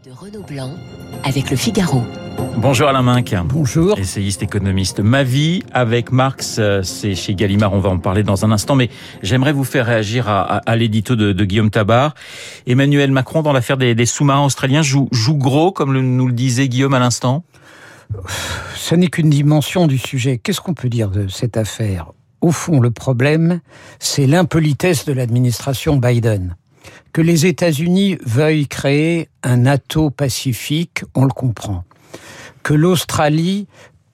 de Renaud Blanc avec le Figaro. Bonjour Alain Minck. Bonjour. Essayiste économiste. Ma vie avec Marx, euh, c'est chez Gallimard, on va en parler dans un instant, mais j'aimerais vous faire réagir à, à, l'édito de, de, Guillaume Tabar. Emmanuel Macron, dans l'affaire des, des sous-marins australiens, joue, joue gros, comme le, nous le disait Guillaume à l'instant Ce n'est qu'une dimension du sujet. Qu'est-ce qu'on peut dire de cette affaire? Au fond, le problème, c'est l'impolitesse de l'administration Biden. Que les États-Unis veuillent créer un NATO pacifique, on le comprend. Que l'Australie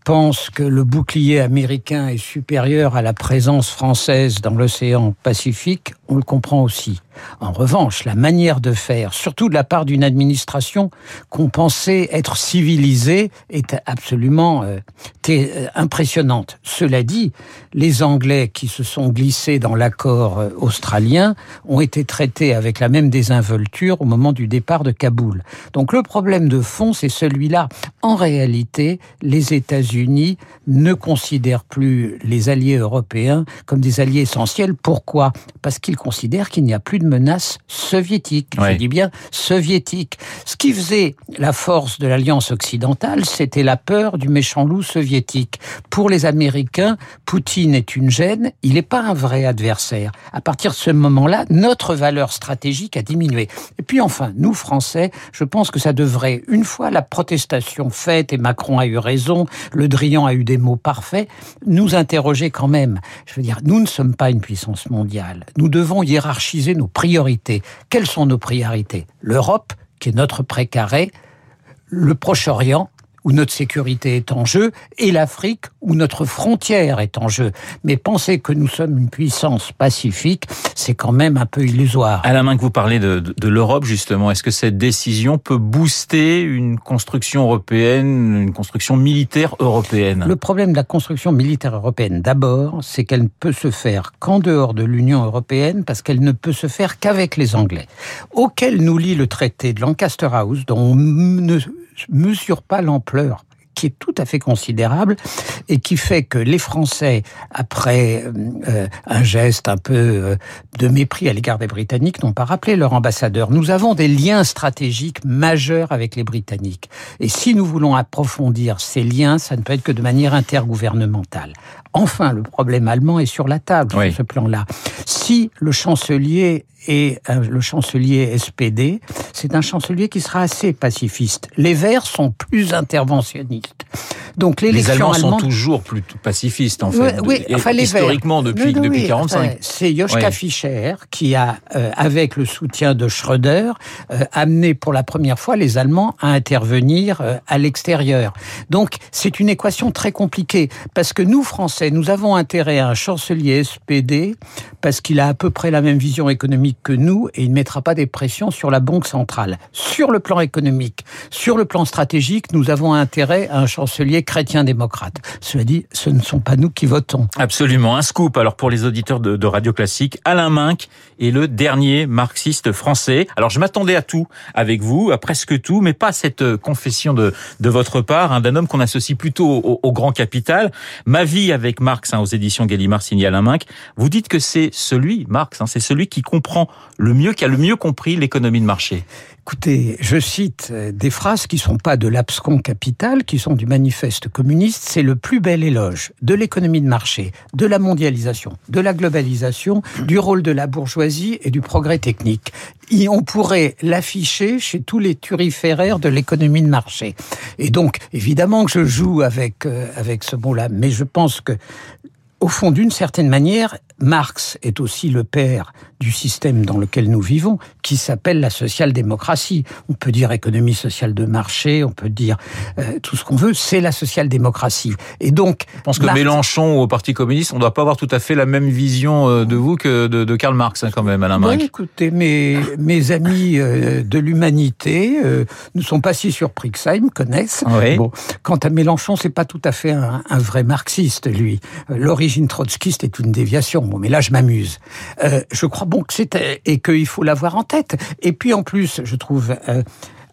pense que le bouclier américain est supérieur à la présence française dans l'océan Pacifique, on le comprend aussi. En revanche, la manière de faire, surtout de la part d'une administration qu'on pensait être civilisée, est absolument euh, euh, impressionnante. Cela dit, les Anglais qui se sont glissés dans l'accord euh, australien ont été traités avec la même désinvolture au moment du départ de Kaboul. Donc le problème de fond, c'est celui-là. En réalité, les États-Unis ne considèrent plus les alliés européens comme des alliés essentiels. Pourquoi? Parce qu'ils considèrent qu'il n'y a plus de menace soviétique. Je dis bien soviétique. Ce qui faisait la force de l'alliance occidentale, c'était la peur du méchant loup soviétique. Pour les Américains, Poutine est une gêne, il n'est pas un vrai adversaire. À partir de ce moment-là, notre valeur stratégique a diminué. Et puis enfin, nous Français, je pense que ça devrait, une fois la protestation faite, et Macron a eu raison, Le Drian a eu des mots parfaits, nous interroger quand même. Je veux dire, nous ne sommes pas une puissance mondiale. Nous devons hiérarchiser nos priorités. Quelles sont nos priorités? L'Europe, qui est notre précaré, le Proche-Orient, où notre sécurité est en jeu, et l'Afrique, où notre frontière est en jeu. Mais penser que nous sommes une puissance pacifique, c'est quand même un peu illusoire. À la main que vous parlez de, de, de l'Europe, justement, est-ce que cette décision peut booster une construction européenne, une construction militaire européenne? Le problème de la construction militaire européenne, d'abord, c'est qu'elle ne peut se faire qu'en dehors de l'Union européenne, parce qu'elle ne peut se faire qu'avec les Anglais, auquel nous lit le traité de Lancaster House, dont on ne mesure pas l'ampleur qui est tout à fait considérable et qui fait que les Français, après euh, un geste un peu euh, de mépris à l'égard des Britanniques, n'ont pas rappelé leur ambassadeur. Nous avons des liens stratégiques majeurs avec les Britanniques. Et si nous voulons approfondir ces liens, ça ne peut être que de manière intergouvernementale. Enfin, le problème allemand est sur la table oui. sur ce plan-là. Si le chancelier et le chancelier SPD, c'est un chancelier qui sera assez pacifiste. Les Verts sont plus interventionnistes. Donc les Allemands sont toujours plus pacifistes en fait. Oui, oui enfin les historiquement Verts. depuis depuis 45. C'est Joschka oui. Fischer qui a, euh, avec le soutien de Schröder, euh, amené pour la première fois les Allemands à intervenir euh, à l'extérieur. Donc c'est une équation très compliquée parce que nous Français, nous avons intérêt à un chancelier SPD parce qu'il a à peu près la même vision économique que nous et il ne mettra pas des pressions sur la banque centrale. Sur le plan économique, sur le plan stratégique, nous avons intérêt à un chancelier chrétien-démocrate. Cela dit, ce ne sont pas nous qui votons. Absolument. Un scoop alors pour les auditeurs de, Radio Classique. Alain Minck est le dernier marxiste français. Alors je m'attendais à tout avec vous, à presque tout, mais pas cette confession de, de votre part, hein, d'un homme qu'on associe plutôt au, au, grand capital. Ma vie avec Marx hein, aux éditions Gallimard signé Alain Minck. Vous dites que c'est celui, Marx, hein, c'est celui qui comprend le mieux, qui a le mieux compris l'économie de marché. Écoutez, je cite des phrases qui sont pas de l'abscon capital, qui sont du manifeste communiste. C'est le plus bel éloge de l'économie de marché, de la mondialisation, de la globalisation, du rôle de la bourgeoisie et du progrès technique. Et on pourrait l'afficher chez tous les turiféraires de l'économie de marché. Et donc, évidemment que je joue avec, euh, avec ce mot-là, mais je pense que au fond, d'une certaine manière, Marx est aussi le père du système dans lequel nous vivons, qui s'appelle la social-démocratie. On peut dire économie sociale de marché, on peut dire euh, tout ce qu'on veut, c'est la social-démocratie. Et donc, je pense que Marx... Mélenchon au Parti communiste, on ne doit pas avoir tout à fait la même vision euh, de vous que de, de Karl Marx, hein, quand même, Alain Marx. Bon, écoutez, mes, mes amis euh, de l'humanité euh, ne sont pas si surpris que ça, ils me connaissent. Oui. Bon, quant à Mélenchon, c'est pas tout à fait un, un vrai marxiste, lui. L'origine trotskiste est une déviation. Bon, mais là, je m'amuse. Euh, je crois bon que c'est et qu'il faut l'avoir en tête. Et puis en plus, je trouve euh,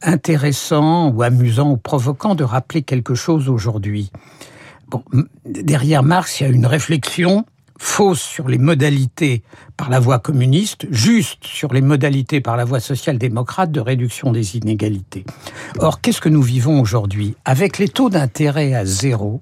intéressant ou amusant ou provoquant de rappeler quelque chose aujourd'hui. Bon, derrière Marx, il y a une réflexion fausse sur les modalités par la voie communiste, juste sur les modalités par la voie social-démocrate de réduction des inégalités. Or, qu'est-ce que nous vivons aujourd'hui? Avec les taux d'intérêt à zéro,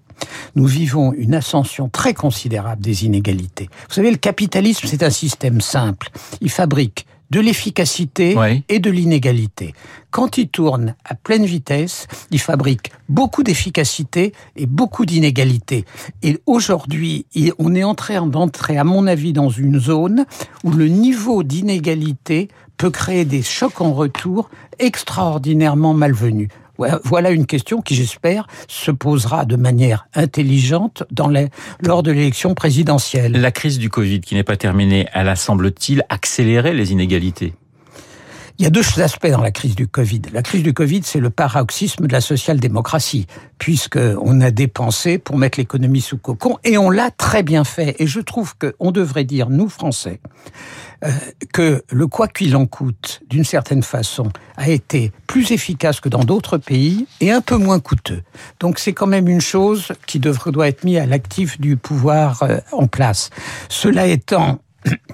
nous vivons une ascension très considérable des inégalités. Vous savez, le capitalisme, c'est un système simple. Il fabrique de l'efficacité et de l'inégalité. Quand il tourne à pleine vitesse, il fabrique beaucoup d'efficacité et beaucoup d'inégalité. Et aujourd'hui, on est en train d'entrer, à mon avis, dans une zone où le niveau d'inégalité peut créer des chocs en retour extraordinairement malvenus. Voilà une question qui, j'espère, se posera de manière intelligente dans les, lors de l'élection présidentielle. La crise du Covid qui n'est pas terminée, elle a, semble-t-il, accéléré les inégalités il y a deux aspects dans la crise du Covid. La crise du Covid, c'est le paroxysme de la social-démocratie, puisqu'on a dépensé pour mettre l'économie sous cocon, et on l'a très bien fait. Et je trouve qu'on devrait dire, nous Français, euh, que le quoi qu'il en coûte, d'une certaine façon, a été plus efficace que dans d'autres pays et un peu moins coûteux. Donc c'est quand même une chose qui devrait, doit être mise à l'actif du pouvoir euh, en place. Cela étant,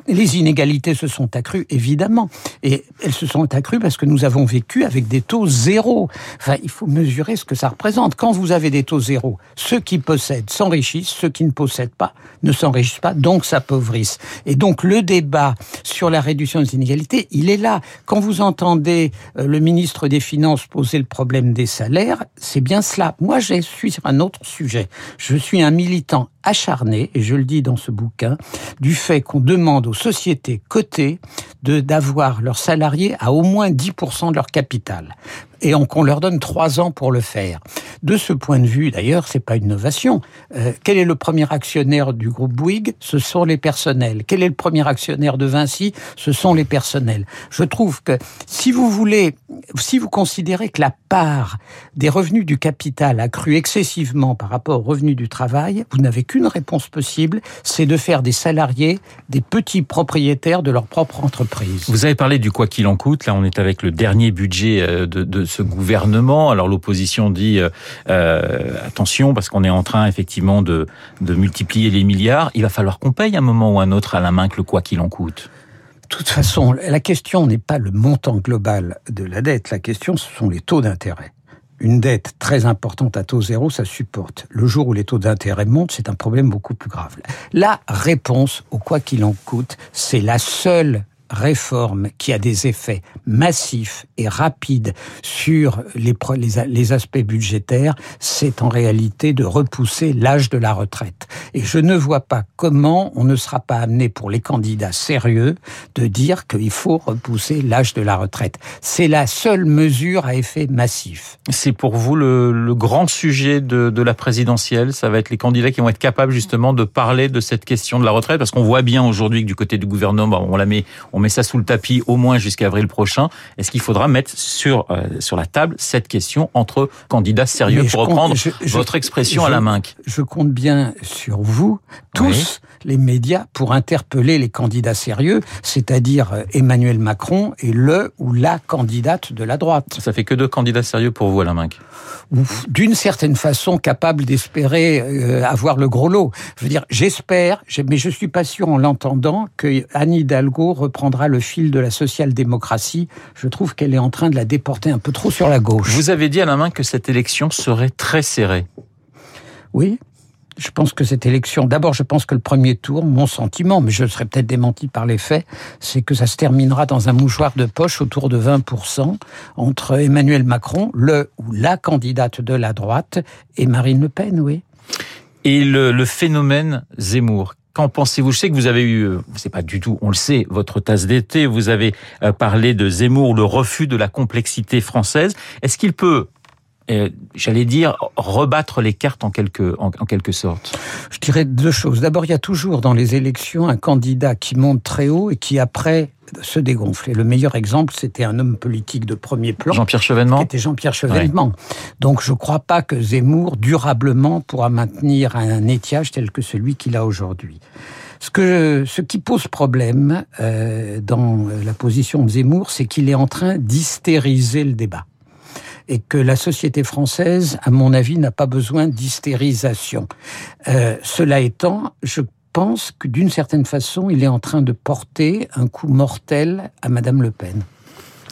les inégalités se sont accrues, évidemment. Et elles se sont accrues parce que nous avons vécu avec des taux zéro. Enfin, il faut mesurer ce que ça représente. Quand vous avez des taux zéro, ceux qui possèdent s'enrichissent, ceux qui ne possèdent pas ne s'enrichissent pas, donc s'appauvrissent. Et donc le débat sur la réduction des inégalités, il est là. Quand vous entendez euh, le ministre des Finances poser le problème des salaires, c'est bien cela. Moi, je suis sur un autre sujet. Je suis un militant acharné, et je le dis dans ce bouquin, du fait qu'on demande aux sociétés cotées d'avoir leurs salariés à au moins 10% de leur capital et qu'on leur donne trois ans pour le faire. De ce point de vue, d'ailleurs, c'est pas une innovation. Euh, quel est le premier actionnaire du groupe Bouygues? Ce sont les personnels. Quel est le premier actionnaire de Vinci? Ce sont les personnels. Je trouve que si vous voulez, si vous considérez que la part des revenus du capital a cru excessivement par rapport aux revenus du travail, vous n'avez qu'une réponse possible, c'est de faire des salariés des petits propriétaires de leur propre entreprise. Vous avez parlé du quoi qu'il en coûte. Là, on est avec le dernier budget euh, de, de ce gouvernement. Alors l'opposition dit euh, euh, attention parce qu'on est en train effectivement de, de multiplier les milliards. Il va falloir qu'on paye un moment ou un autre à la main que le quoi qu'il en coûte. De toute façon, la question n'est pas le montant global de la dette. La question, ce sont les taux d'intérêt une dette très importante à taux zéro, ça supporte. Le jour où les taux d'intérêt montent, c'est un problème beaucoup plus grave. La réponse au quoi qu'il en coûte, c'est la seule réforme qui a des effets massifs et rapides sur les, les, aspects budgétaires, c'est en réalité de repousser l'âge de la retraite. Et je ne vois pas comment on ne sera pas amené pour les candidats sérieux de dire qu'il faut repousser l'âge de la retraite. C'est la seule mesure à effet massif. C'est pour vous le, le grand sujet de, de, la présidentielle? Ça va être les candidats qui vont être capables justement de parler de cette question de la retraite? Parce qu'on voit bien aujourd'hui que du côté du gouvernement, on la met, on met ça sous le tapis au moins jusqu'à avril prochain. Est-ce qu'il faudra mettre sur euh, sur la table cette question entre candidats sérieux pour reprendre votre expression à la main Je compte bien sur vous tous les médias pour interpeller les candidats sérieux, c'est-à-dire euh, Emmanuel Macron et le ou la candidate de la droite. Ça fait que deux candidats sérieux pour vous à la main d'une certaine façon capable d'espérer euh, avoir le gros lot. Je veux dire, j'espère, mais je suis pas sûr en l'entendant que Anne Hidalgo reprendra le fil de la social-démocratie. Je trouve qu'elle est en train de la déporter un peu trop sur la gauche. Vous avez dit à la main que cette élection serait très serrée. Oui, je pense que cette élection, d'abord, je pense que le premier tour, mon sentiment, mais je serai peut-être démenti par les faits, c'est que ça se terminera dans un mouchoir de poche autour de 20% entre Emmanuel Macron, le ou la candidate de la droite, et Marine Le Pen, oui. Et le, le phénomène Zemmour, Qu'en pensez-vous? Je sais que vous avez eu, euh, c'est pas du tout, on le sait, votre tasse d'été. Vous avez euh, parlé de Zemmour, le refus de la complexité française. Est-ce qu'il peut euh, j'allais dire, rebattre les cartes en quelque, en, quelque sorte Je dirais deux choses. D'abord, il y a toujours dans les élections un candidat qui monte très haut et qui après se dégonfle. Et le meilleur exemple, c'était un homme politique de premier plan. Jean-Pierre Chevènement Qui était Jean-Pierre Chevènement. Donc je ne crois pas que Zemmour, durablement, pourra maintenir un étiage tel que celui qu'il a aujourd'hui. Ce, que, ce qui pose problème euh, dans la position de Zemmour, c'est qu'il est en train d'hystériser le débat et que la société française, à mon avis, n'a pas besoin d'hystérisation. Euh, cela étant, je pense que d'une certaine façon, il est en train de porter un coup mortel à Madame Le Pen.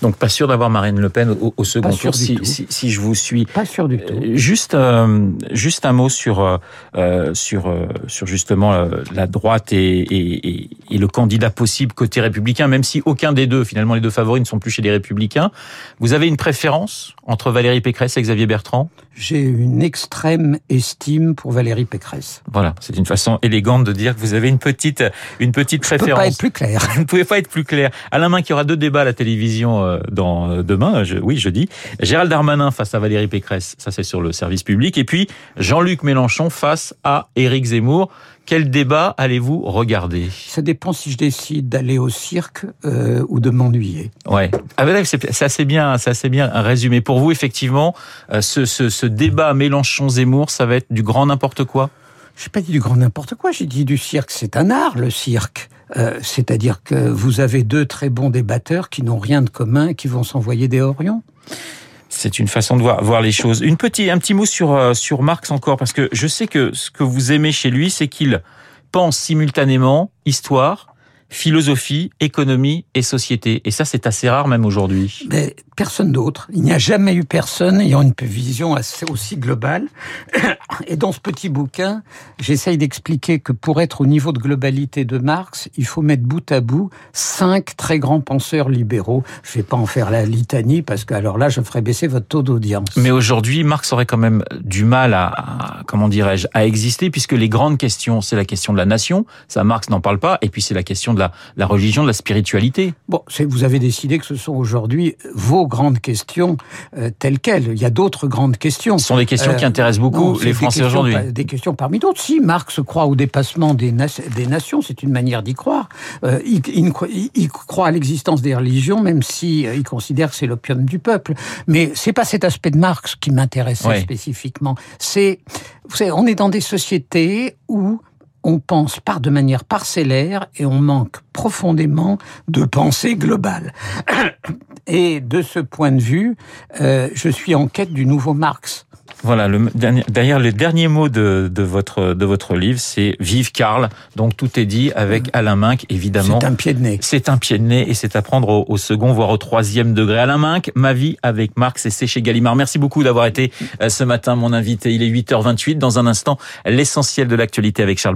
Donc pas sûr d'avoir Marine Le Pen au, second tour si, si, si, je vous suis. Pas sûr du tout. Euh, juste, euh, juste un mot sur euh, euh sur sur justement la droite et, et, et, le candidat possible côté républicain, même si aucun des deux, finalement les deux favoris ne sont plus chez les républicains. Vous avez une préférence entre Valérie Pécresse et Xavier Bertrand? J'ai une extrême estime pour Valérie Pécresse. Voilà, c'est une façon élégante de dire que vous avez une petite une petite je préférence. Peux pas être plus clair. vous ne pouvez pas être plus clair. Alain Main qui aura deux débats à la télévision euh, dans euh, demain, je, oui, jeudi. Gérald Darmanin face à Valérie Pécresse, ça c'est sur le service public. Et puis Jean-Luc Mélenchon face à Éric Zemmour. Quel débat allez-vous regarder? Ça dépend si je décide d'aller au cirque euh, ou de m'ennuyer. Ouais, ah ben c'est assez bien, c'est assez bien résumé. Pour vous, effectivement, ce, ce, ce débat Mélenchon-Zemmour, ça va être du grand n'importe quoi? J'ai pas dit du grand n'importe quoi. J'ai dit du cirque. C'est un art, le cirque. Euh, C'est-à-dire que vous avez deux très bons débatteurs qui n'ont rien de commun, qui vont s'envoyer des horions. C'est une façon de voir, voir les choses. Une petite, un petit mot sur, euh, sur Marx encore, parce que je sais que ce que vous aimez chez lui, c'est qu'il pense simultanément histoire, philosophie, économie et société. Et ça, c'est assez rare même aujourd'hui. Mais personne d'autre. Il n'y a jamais eu personne ayant une vision assez aussi globale. Et dans ce petit bouquin, j'essaye d'expliquer que pour être au niveau de globalité de Marx, il faut mettre bout à bout cinq très grands penseurs libéraux. Je vais pas en faire la litanie parce que alors là, je ferai baisser votre taux d'audience. Mais aujourd'hui, Marx aurait quand même du mal à, à comment dirais-je, à exister puisque les grandes questions, c'est la question de la nation. Ça, Marx n'en parle pas. Et puis c'est la question de la, la religion, de la spiritualité. Bon, vous avez décidé que ce sont aujourd'hui vos grandes questions euh, telles quelles. Il y a d'autres grandes questions. Ce sont des questions euh, qui intéressent beaucoup non, les Français aujourd'hui. Des questions parmi d'autres. Si Marx croit au dépassement des, na des nations, c'est une manière d'y croire. Euh, il, il, il, croit à l'existence des religions, même si il considère que c'est l'opium du peuple. Mais c'est pas cet aspect de Marx qui m'intéressait spécifiquement. C'est, vous savez, on est dans des sociétés où on pense par de manière parcellaire et on manque profondément de pensée globale. Et de ce point de vue, euh, je suis en quête du nouveau Marx. Voilà, le dernier, derrière le dernier mot de, de votre de votre livre, c'est Vive Karl. Donc tout est dit avec Alain Minck, évidemment. C'est un pied de nez. C'est un pied de nez et c'est à prendre au, au, second, voire au troisième degré. Alain Minck, ma vie avec Marx et c'est chez Gallimard. Merci beaucoup d'avoir été euh, ce matin mon invité. Il est 8h28. Dans un instant, l'essentiel de l'actualité avec Charles